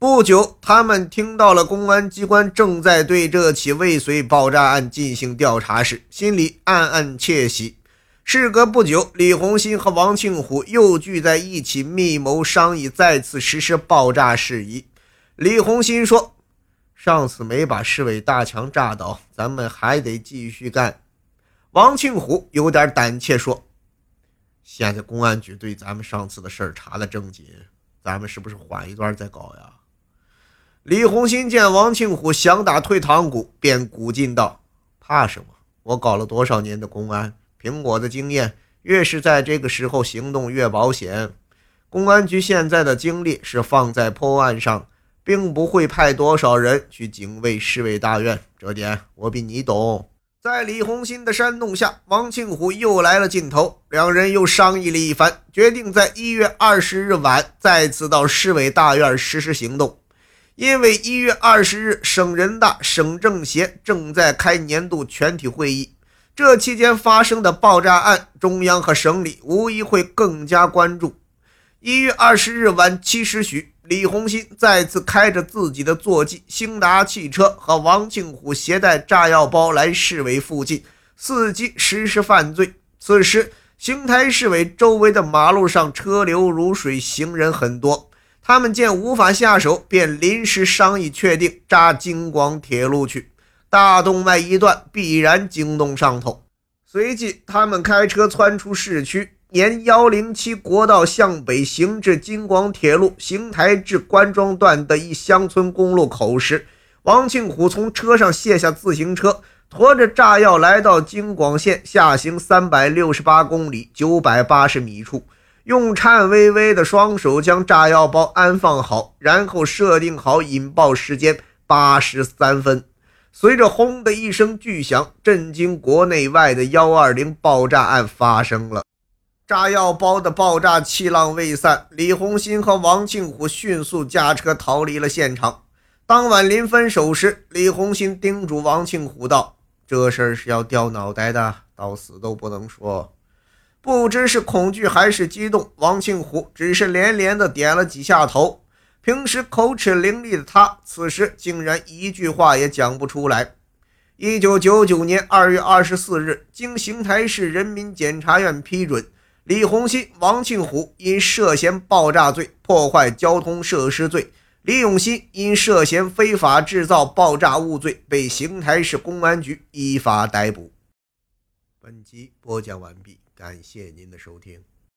不久，他们听到了公安机关正在对这起未遂爆炸案进行调查时，心里暗暗窃喜。事隔不久，李红新和王庆虎又聚在一起，密谋商议再次实施爆炸事宜。李红新说：“上次没把市委大墙炸倒，咱们还得继续干。”王庆虎有点胆怯说：“现在公安局对咱们上次的事儿查得正紧，咱们是不是缓一段再搞呀？”李红新见王庆虎想打退堂鼓，便鼓劲道：“怕什么？我搞了多少年的公安，凭我的经验，越是在这个时候行动越保险。公安局现在的精力是放在破案上，并不会派多少人去警卫市委大院，这点我比你懂。”在李红新的煽动下，王庆虎又来了劲头。两人又商议了一番，决定在一月二十日晚再次到市委大院实施行动。因为一月二十日，省人大、省政协正在开年度全体会议，这期间发生的爆炸案，中央和省里无疑会更加关注。一月二十日晚七时许，李红新再次开着自己的座机兴达汽车，和王庆虎携带炸药包来市委附近，伺机实施犯罪。此时，邢台市委周围的马路上车流如水，行人很多。他们见无法下手，便临时商议，确定炸京广铁路去。大动脉一断，必然惊动上头。随即，他们开车窜出市区，沿幺零七国道向北行至京广铁路邢台至关庄段的一乡村公路口时，王庆虎从车上卸下自行车，驮着炸药来到京广线下行三百六十八公里九百八十米处。用颤巍巍的双手将炸药包安放好，然后设定好引爆时间八时三分。随着“轰”的一声巨响，震惊国内外的幺二零爆炸案发生了。炸药包的爆炸气浪未散，李红新和王庆虎迅速驾车逃离了现场。当晚临分手时，李红新叮嘱王庆虎道：“这事儿是要掉脑袋的，到死都不能说。”不知是恐惧还是激动，王庆虎只是连连的点了几下头。平时口齿伶俐的他，此时竟然一句话也讲不出来。一九九九年二月二十四日，经邢台市人民检察院批准，李洪新、王庆虎因涉嫌爆炸罪、破坏交通设施罪，李永新因涉嫌非法制造爆炸物罪，被邢台市公安局依法逮捕。本集播讲完毕。感谢您的收听。